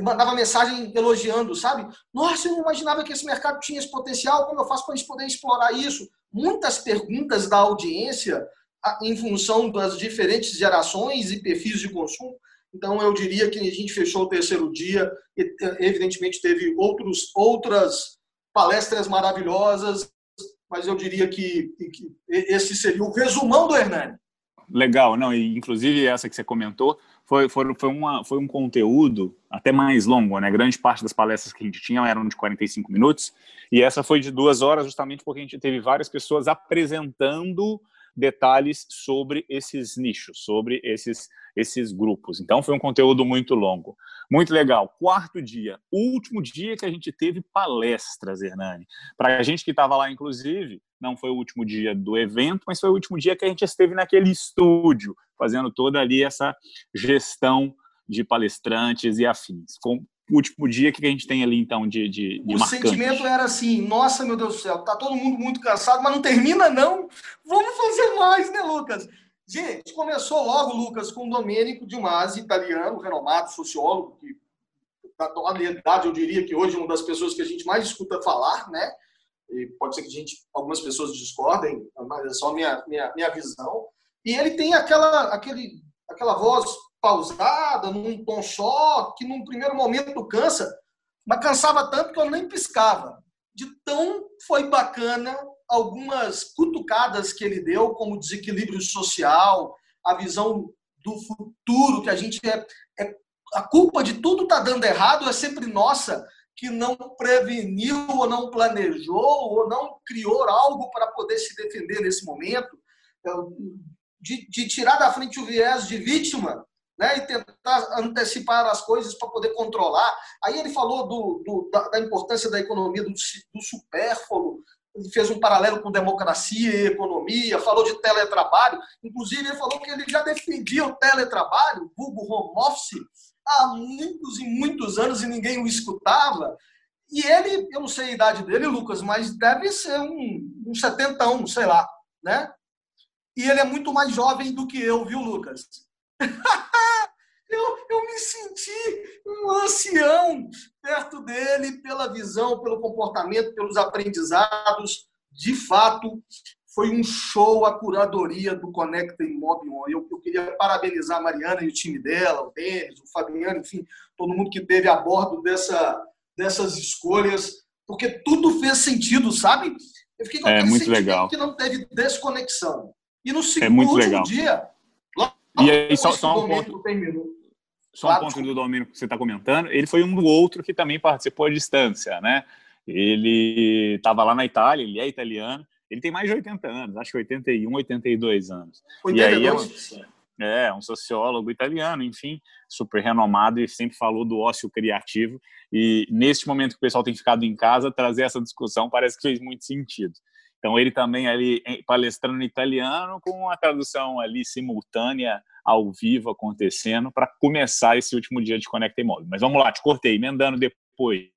mandava mensagem elogiando, sabe? Nossa, eu não imaginava que esse mercado tinha esse potencial, como eu faço para a gente poder explorar isso? Muitas perguntas da audiência em função das diferentes gerações e perfis de consumo. Então, eu diria que a gente fechou o terceiro dia, e, evidentemente teve outros, outras palestras maravilhosas, mas eu diria que, que esse seria o resumão do Hernani. Legal, não, e inclusive essa que você comentou, foi, foi, foi, uma, foi um conteúdo até mais longo, né? Grande parte das palestras que a gente tinha eram de 45 minutos, e essa foi de duas horas, justamente porque a gente teve várias pessoas apresentando detalhes sobre esses nichos, sobre esses, esses grupos. Então, foi um conteúdo muito longo. Muito legal. Quarto dia, último dia que a gente teve palestras, Hernani. Para a gente que estava lá, inclusive, não foi o último dia do evento, mas foi o último dia que a gente esteve naquele estúdio, fazendo toda ali essa gestão de palestrantes e afins. Com o último dia que a gente tem ali, então, de, de, de O marcante. sentimento era assim, nossa, meu Deus do céu, tá todo mundo muito cansado, mas não termina não. Vamos fazer mais, né, Lucas? Gente, começou logo, Lucas, com o Domênico de Masi, italiano, renomado sociólogo, que da atualidade eu diria que hoje é uma das pessoas que a gente mais escuta falar, né? E pode ser que gente, algumas pessoas discordem, mas é só minha, minha, minha visão. E ele tem aquela, aquele, aquela voz pausada, num tom só, que num primeiro momento cansa, mas cansava tanto que eu nem piscava. De tão foi bacana algumas cutucadas que ele deu, como desequilíbrio social, a visão do futuro, que a gente é, é a culpa de tudo tá dando errado é sempre nossa, que não preveniu ou não planejou ou não criou algo para poder se defender nesse momento, de, de tirar da frente o viés de vítima né, e tentar antecipar as coisas para poder controlar. Aí ele falou do, do da, da, importância da economia do, do supérfluo, ele fez um paralelo com democracia e economia, falou de teletrabalho, inclusive ele falou que ele já defendia o teletrabalho, vulgo home office, há muitos e muitos anos e ninguém o escutava. E ele, eu não sei a idade dele, Lucas, mas deve ser um, um 71, sei lá, né? E ele é muito mais jovem do que eu, viu, Lucas? eu, eu me senti um ancião perto dele, pela visão, pelo comportamento, pelos aprendizados. De fato, foi um show a curadoria do Conecta Imóvel. Eu, eu queria parabenizar a Mariana e o time dela, o Denis, o Fabiano, enfim, todo mundo que teve a bordo dessa, dessas escolhas, porque tudo fez sentido, sabe? Eu fiquei com é muito legal que não teve desconexão. E no segundo é muito legal. dia, e aí, só, só um ponto. Só um ponto do domínio que você está comentando. Ele foi um do outro que também participou à distância, né? Ele estava lá na Itália, ele é italiano. Ele tem mais de 80 anos, acho que 81, 82 anos. 82? E aí é um, é um sociólogo italiano, enfim, super renomado e sempre falou do ócio criativo. E neste momento que o pessoal tem ficado em casa, trazer essa discussão parece que fez muito sentido. Então ele também ali palestrando em italiano com a tradução ali simultânea ao vivo acontecendo para começar esse último dia de Conecta Imóvel. Mas vamos lá, te cortei, emendando depois.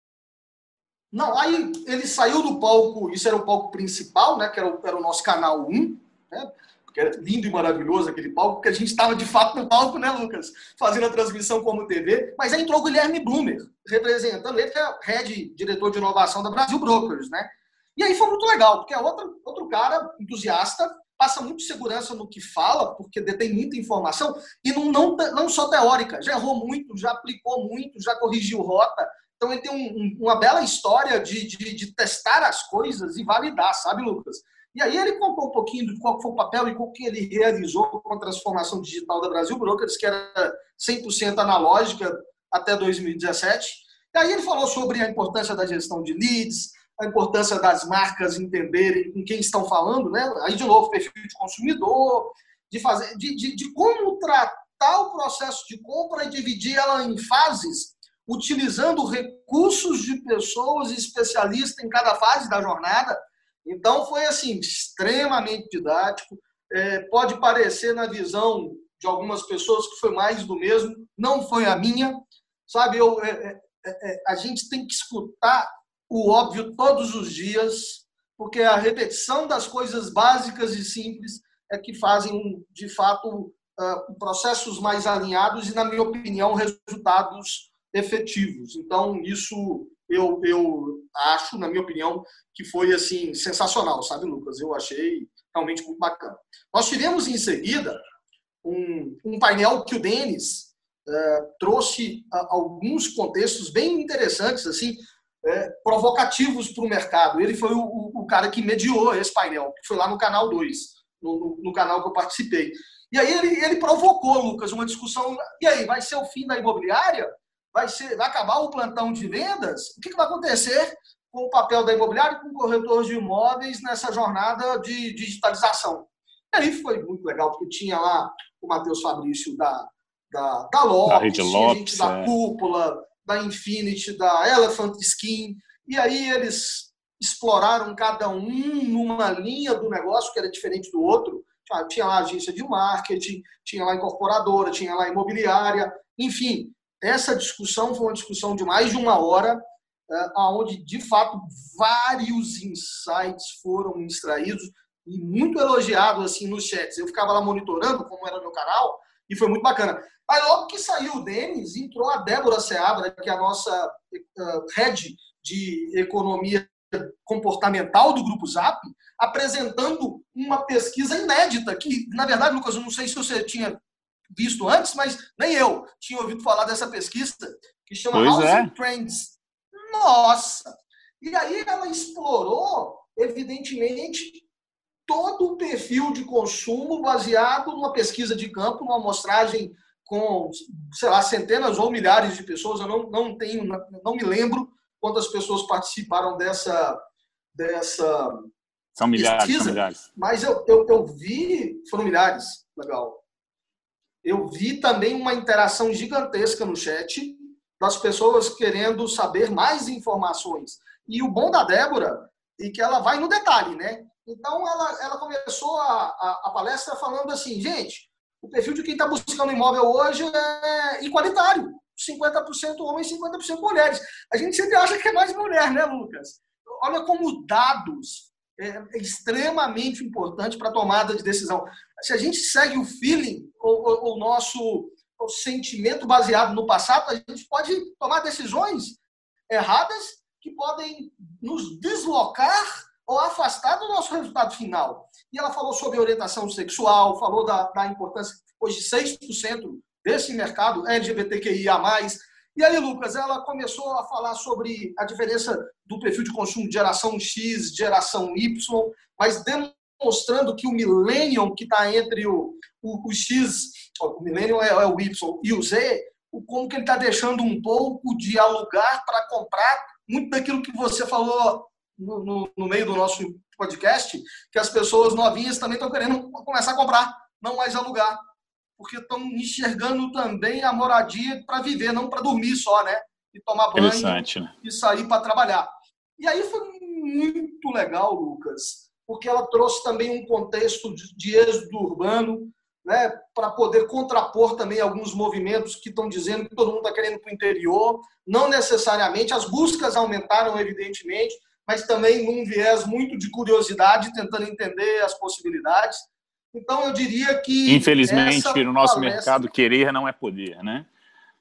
Não, aí ele saiu do palco, isso era o palco principal, né, que era o, era o nosso canal 1, né, porque era lindo e maravilhoso aquele palco, porque a gente estava de fato no palco, né, Lucas, fazendo a transmissão como TV, mas aí entrou o Guilherme Blumer, representando ele, que é head, diretor de inovação da Brasil Brokers, né, e aí foi muito legal, porque é outro, outro cara entusiasta, passa muito segurança no que fala, porque detém muita informação, e não, não, não só teórica, já errou muito, já aplicou muito, já corrigiu rota. Então ele tem um, uma bela história de, de, de, testar as coisas e validar, sabe, Lucas? E aí ele contou um pouquinho de qual foi o papel e o que ele realizou com a transformação digital da Brasil Brokers, que era 100% analógica até 2017. E aí ele falou sobre a importância da gestão de leads, a importância das marcas entenderem com quem estão falando, né? Aí, de novo, perfil de consumidor, de, fazer, de, de, de como tratar o processo de compra e dividir ela em fases, utilizando recursos de pessoas especialistas em cada fase da jornada. Então, foi assim, extremamente didático. É, pode parecer na visão de algumas pessoas que foi mais do mesmo, não foi a minha. Sabe, eu, é, é, é a gente tem que escutar o óbvio todos os dias, porque a repetição das coisas básicas e simples é que fazem, de fato, uh, processos mais alinhados e, na minha opinião, resultados efetivos. Então, isso eu, eu acho, na minha opinião, que foi assim sensacional, sabe, Lucas? Eu achei realmente muito bacana. Nós tivemos em seguida um, um painel que o Denis uh, trouxe uh, alguns contextos bem interessantes, assim, é, provocativos para o mercado. Ele foi o, o, cara que mediou esse painel, que foi lá no canal 2, no, no, no, canal que eu participei. E aí ele, ele provocou, Lucas, uma discussão. E aí, vai ser o fim da imobiliária? Vai, ser, vai acabar o plantão de vendas? O que, vai acontecer com o papel da imobiliária e com o corretor de imóveis nessa jornada de digitalização? E aí foi muito legal, porque tinha lá o Matheus Fabrício da, da, da Lopes, da, Lopes, gente da é. Cúpula, da Infinity, da Elephant Skin, e aí eles exploraram cada um numa linha do negócio que era diferente do outro. Tinha lá agência de marketing, tinha lá incorporadora, tinha lá imobiliária, enfim. Essa discussão foi uma discussão de mais de uma hora, é, onde de fato vários insights foram extraídos e muito elogiados assim nos chats. Eu ficava lá monitorando, como era meu canal, e foi muito bacana. Aí logo que saiu o Denis, entrou a Débora Seabra, que é a nossa uh, head de economia comportamental do Grupo Zap, apresentando uma pesquisa inédita, que, na verdade, Lucas, eu não sei se você tinha visto antes, mas nem eu tinha ouvido falar dessa pesquisa, que chama pois Housing é. Trends. Nossa! E aí ela explorou, evidentemente, todo o perfil de consumo baseado numa pesquisa de campo, numa amostragem com, sei lá, centenas ou milhares de pessoas. Eu não, não tenho, não me lembro quantas pessoas participaram dessa dessa são milhares, pesquisa, são milhares. mas eu, eu, eu vi, foram milhares, legal. Eu vi também uma interação gigantesca no chat das pessoas querendo saber mais informações. E o bom da Débora é que ela vai no detalhe, né? Então ela, ela começou a, a, a palestra falando assim, gente, o perfil de quem está buscando imóvel hoje é igualitário. 50% homens, 50% mulheres. A gente sempre acha que é mais mulher, né, Lucas? Olha como dados é extremamente importante para a tomada de decisão. Se a gente segue o feeling, o, o nosso o sentimento baseado no passado, a gente pode tomar decisões erradas que podem nos deslocar ou afastar do nosso resultado final. E ela falou sobre orientação sexual, falou da, da importância, hoje 6% desse mercado LGBTQIA+. E aí, Lucas, ela começou a falar sobre a diferença do perfil de consumo de geração X, geração Y, mas demonstrando que o millennium que está entre o, o, o, X, o millennium é, é, o Y e o Z, como que ele está deixando um pouco de alugar para comprar muito daquilo que você falou no, no, no, meio do nosso podcast, que as pessoas novinhas também estão querendo começar a comprar, não mais alugar, porque estão enxergando também a moradia para viver, não para dormir só, né? E tomar banho né? e sair para trabalhar. E aí foi muito legal, Lucas, porque ela trouxe também um contexto de, êxodo urbano, né, para poder contrapor também alguns movimentos que estão dizendo que todo mundo está querendo para o interior. Não necessariamente, as buscas aumentaram, evidentemente, mas também num viés muito de curiosidade, tentando entender as possibilidades. Então, eu diria que. Infelizmente, no nosso palestra... mercado, querer não é poder, né?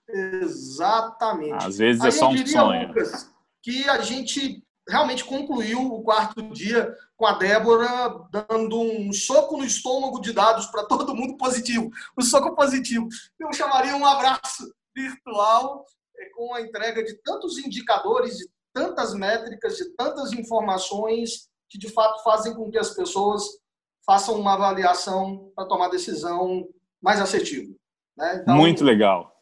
Exatamente. Às vezes é Aí só um diria, sonho. Lucas, que a gente realmente concluiu o quarto dia com a Débora dando um soco no estômago de dados para todo mundo positivo. O soco positivo. Eu chamaria um abraço virtual eh, com a entrega de tantos indicadores, de tantas métricas, de tantas informações que de fato fazem com que as pessoas façam uma avaliação para tomar decisão mais assertiva. Né? Então, muito legal.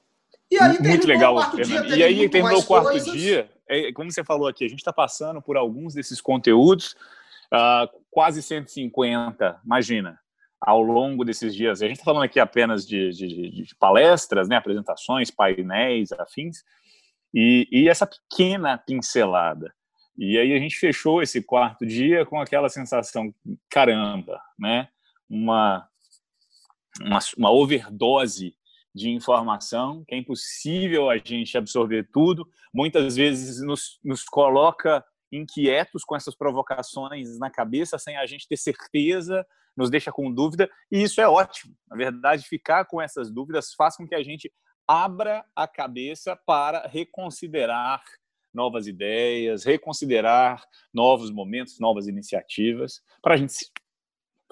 E aí muito legal. Dia, e aí terminou o quarto coisas. dia. É, como você falou aqui, a gente está passando por alguns desses conteúdos, uh, quase 150, imagina, ao longo desses dias. A gente está falando aqui apenas de, de, de palestras, né, apresentações, painéis, afins, e, e essa pequena pincelada. E aí a gente fechou esse quarto dia com aquela sensação, caramba, né? Uma, uma, uma overdose de informação, que é impossível a gente absorver tudo, muitas vezes nos, nos coloca inquietos com essas provocações na cabeça, sem a gente ter certeza, nos deixa com dúvida, e isso é ótimo. Na verdade, ficar com essas dúvidas faz com que a gente abra a cabeça para reconsiderar novas ideias, reconsiderar novos momentos, novas iniciativas, para a gente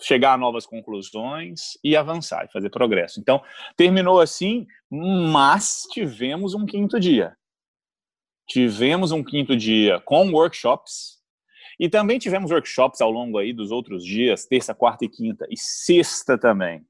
chegar a novas conclusões e avançar e fazer progresso. Então, terminou assim, mas tivemos um quinto dia. Tivemos um quinto dia com workshops e também tivemos workshops ao longo aí dos outros dias, terça, quarta e quinta e sexta também.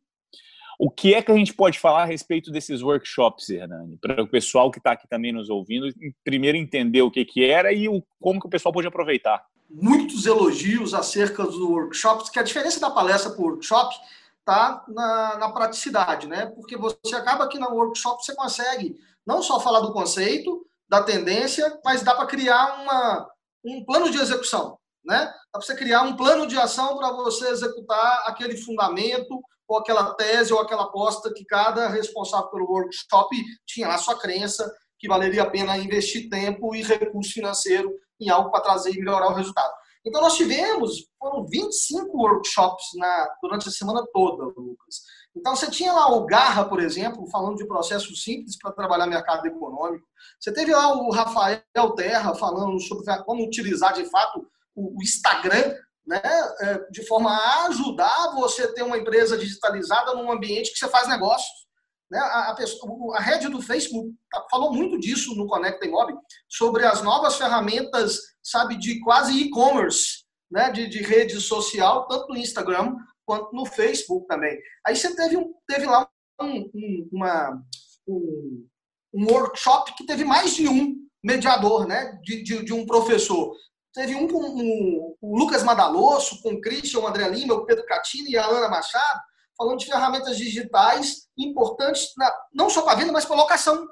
O que é que a gente pode falar a respeito desses workshops, Hernani? Para o pessoal que está aqui também nos ouvindo, primeiro entender o que, que era e o, como que o pessoal pode aproveitar. Muitos elogios acerca dos workshops, que a diferença da palestra para o workshop está na, na, praticidade, né? Porque você acaba que no workshop você consegue não só falar do conceito, da tendência, mas dá para criar uma, um plano de execução, né? Dá para você criar um plano de ação para você executar aquele fundamento ou aquela tese ou aquela aposta que cada responsável pelo workshop tinha lá sua crença que valeria a pena investir tempo e recurso financeiro em algo para trazer e melhorar o resultado. Então, nós tivemos, foram 25 workshops na, durante a semana toda, Lucas. Então, você tinha lá o Garra, por exemplo, falando de processos simples para trabalhar mercado econômico. Você teve lá o Rafael Terra falando sobre como utilizar, de fato, o Instagram né, é, de forma a ajudar você a ter uma empresa digitalizada num ambiente que você faz negócios. Né? A, a, a rede do Facebook falou muito disso no Conecta Imob, sobre as novas ferramentas, sabe, de quase e-commerce, né, de, de rede social, tanto no Instagram quanto no Facebook também. Aí você teve, um, teve lá um, um, uma, um, um workshop que teve mais de um mediador, né, de, de, de um professor. Teve um com o Lucas Madalosso, com o Christian, o André Lima, o Pedro Catini e a Ana Machado, falando de ferramentas digitais importantes, na, não só para venda, mas para locação,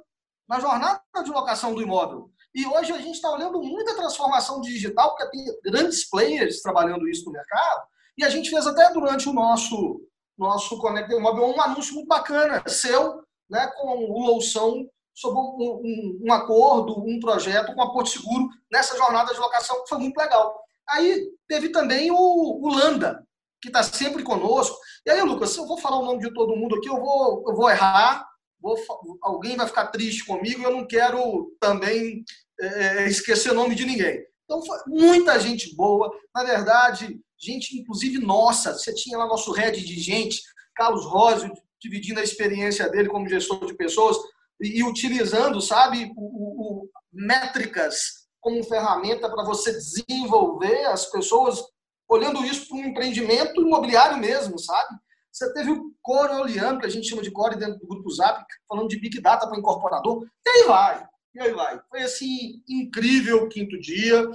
na jornada de locação do imóvel. E hoje a gente está olhando muita transformação digital, porque tem grandes players trabalhando isso no mercado, e a gente fez até durante o nosso, nosso Conecta Imóvel um anúncio muito bacana, seu, né, com o Loução sobre um, um, um, acordo, um projeto com a Porto Seguro nessa jornada de locação, que foi muito legal. Aí teve também o, o Landa, que está sempre conosco. E aí, Lucas, eu vou falar o nome de todo mundo aqui, eu vou, eu vou errar, vou, alguém vai ficar triste comigo, eu não quero também é, esquecer o nome de ninguém. Então, muita gente boa. Na verdade, gente, inclusive nossa. Você tinha lá nosso head de gente, Carlos Rosio, dividindo a experiência dele como gestor de pessoas e, e utilizando, sabe, o, o, o métricas como ferramenta para você desenvolver as pessoas, olhando isso para um empreendimento imobiliário mesmo, sabe? Você teve o core oleano, que a gente chama de core dentro do grupo Zap, falando de Big Data para incorporador, e aí vai, e aí vai. Foi assim, incrível o quinto dia,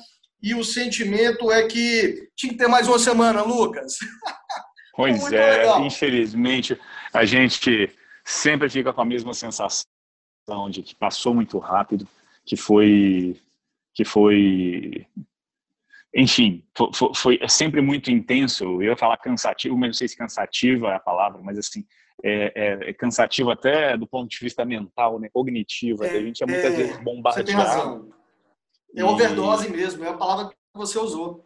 e o sentimento é que tinha que ter mais uma semana, Lucas. Pois é, legal. infelizmente, a gente sempre fica com a mesma sensação de que passou muito rápido, que foi que foi enfim, foi, foi, é sempre muito intenso. Eu ia falar cansativo, mas não sei se cansativa é a palavra, mas assim, é, é, é cansativo até do ponto de vista mental, né, cognitivo. É, a gente é muitas vezes bombardeado. Você tem razão. É overdose e... mesmo, é a palavra que você usou.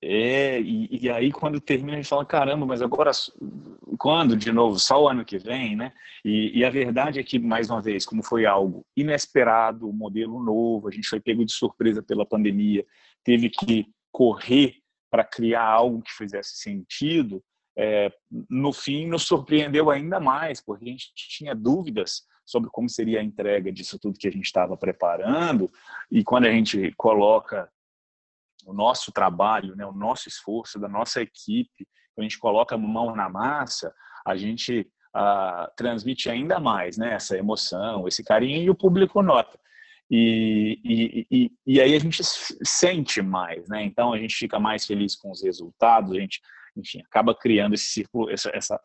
É, e, e, aí quando termina a gente fala, caramba, mas agora quando de novo? Só o ano que vem, né? E, e, a verdade é que, mais uma vez, como foi algo inesperado, um modelo novo, a gente foi pego de surpresa pela pandemia, teve que correr para criar algo que fizesse sentido, é, no fim nos surpreendeu ainda mais, porque a gente tinha dúvidas sobre como seria a entrega disso tudo que a gente estava preparando, e quando a gente coloca o nosso trabalho, né, o nosso esforço da nossa equipe, quando a gente coloca a mão na massa, a gente ah, transmite ainda mais né, essa emoção, esse carinho e o público nota. E, e, e, e, aí a gente sente mais, né? Então a gente fica mais feliz com os resultados, a gente, enfim, acaba criando esse círculo, essa, essa,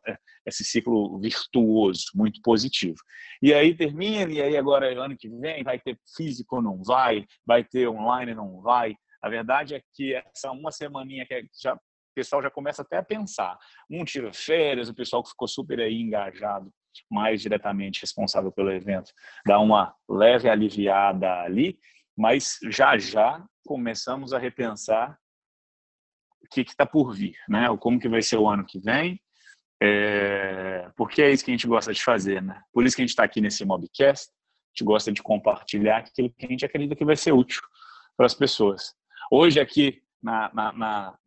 esse ciclo virtuoso, muito positivo. E aí termina, e aí agora ano que vem vai ter físico não vai, vai ter online não vai, a verdade é que essa uma semaninha que já, o pessoal já começa até a pensar. Um tira férias, o pessoal que ficou super aí engajado, mais diretamente responsável pelo evento, dá uma leve aliviada ali, mas já já começamos a repensar o que está por vir, né? Como que vai ser o ano que vem, é... porque é isso que a gente gosta de fazer, né? Por isso que a gente está aqui nesse Mobcast, a gente gosta de compartilhar aquilo que a gente acredita que vai ser útil para as pessoas. Hoje, aqui na, na, na,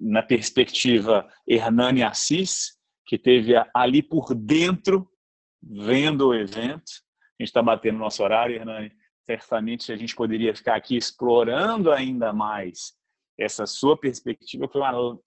na perspectiva Hernani Assis, que teve ali por dentro, vendo o evento, a gente está batendo nosso horário, Hernani. Certamente a gente poderia ficar aqui explorando ainda mais essa sua perspectiva,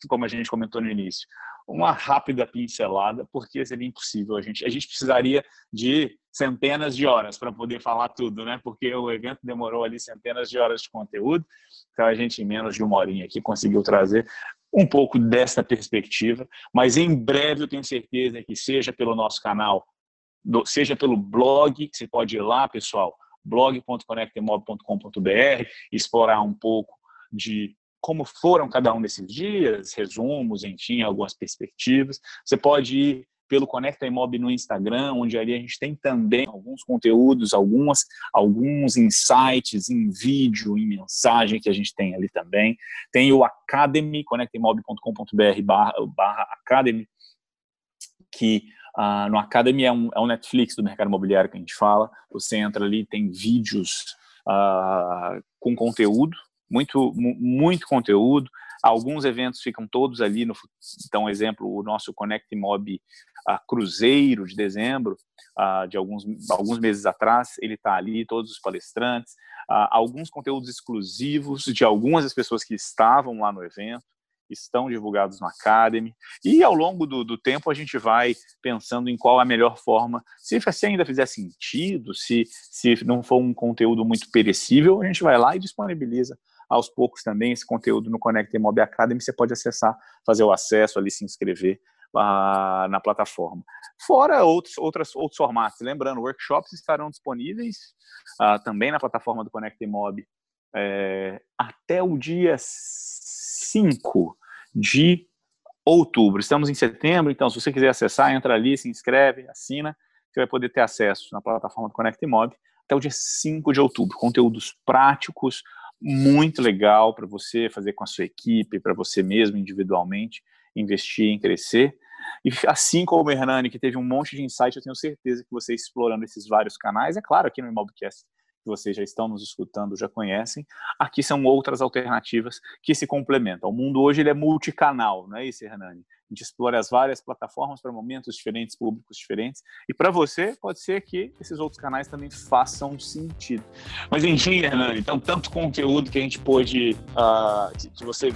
como a gente comentou no início, uma rápida pincelada, porque seria impossível. A gente, a gente precisaria de centenas de horas para poder falar tudo, né? Porque o evento demorou ali centenas de horas de conteúdo, então a gente, em menos de uma horinha aqui, conseguiu trazer um pouco dessa perspectiva, mas em breve eu tenho certeza que seja pelo nosso canal, seja pelo blog, você pode ir lá, pessoal, blog.conectemob.com.br, explorar um pouco de como foram cada um desses dias, resumos, enfim, algumas perspectivas. Você pode ir pelo Conecta Imob no Instagram, onde ali a gente tem também alguns conteúdos, algumas, alguns insights em vídeo, em mensagem que a gente tem ali também. Tem o Academy, conectaimob.com.br barra Academy, que uh, no Academy é um, é um Netflix do mercado imobiliário que a gente fala. Você entra ali, tem vídeos uh, com conteúdo, muito, muito conteúdo. Alguns eventos ficam todos ali. No, então, exemplo, o nosso Connect Mob a Cruzeiro de dezembro, uh, de alguns, alguns meses atrás, ele está ali, todos os palestrantes, uh, alguns conteúdos exclusivos de algumas das pessoas que estavam lá no evento estão divulgados no Academy. E ao longo do, do, tempo a gente vai pensando em qual a melhor forma. Se, se ainda fizer sentido, se, se não for um conteúdo muito perecível, a gente vai lá e disponibiliza aos poucos também esse conteúdo no Connect Mob Academy. Você pode acessar, fazer o acesso ali, se inscrever uh, na plataforma. Fora outros, outras, outros formatos. Lembrando, workshops estarão disponíveis uh, também na plataforma do Connect Mob é, até o dia 5 de outubro. Estamos em setembro, então se você quiser acessar, entra ali, se inscreve, assina, você vai poder ter acesso na plataforma do Connect Mob até o dia 5 de outubro. Conteúdos práticos, muito legal para você fazer com a sua equipe, para você mesmo individualmente, investir em crescer. E assim como o Hernani, que teve um monte de insight, eu tenho certeza que você explorando esses vários canais, é claro, aqui no Imobcast, que vocês já estão nos escutando, já conhecem. Aqui são outras alternativas que se complementam. O mundo hoje ele é multicanal, não é isso, Hernani? A gente explora as várias plataformas para momentos diferentes, públicos diferentes. E para você, pode ser que esses outros canais também façam sentido. Mas enfim, Hernani, então, tanto conteúdo que a gente pôde, uh, que você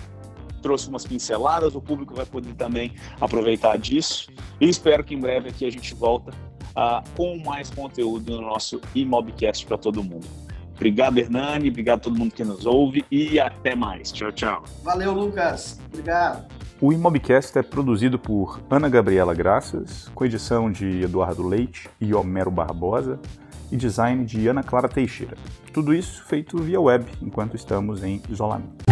trouxe umas pinceladas, o público vai poder também aproveitar disso. E espero que em breve aqui a gente volta uh, com mais conteúdo no nosso Imobcast para todo mundo. Obrigado, Hernani. Obrigado a todo mundo que nos ouve e até mais. Tchau, tchau. Valeu, Lucas. Obrigado. O Imobcast é produzido por Ana Gabriela Graças, com edição de Eduardo Leite e Homero Barbosa e design de Ana Clara Teixeira. Tudo isso feito via web enquanto estamos em isolamento.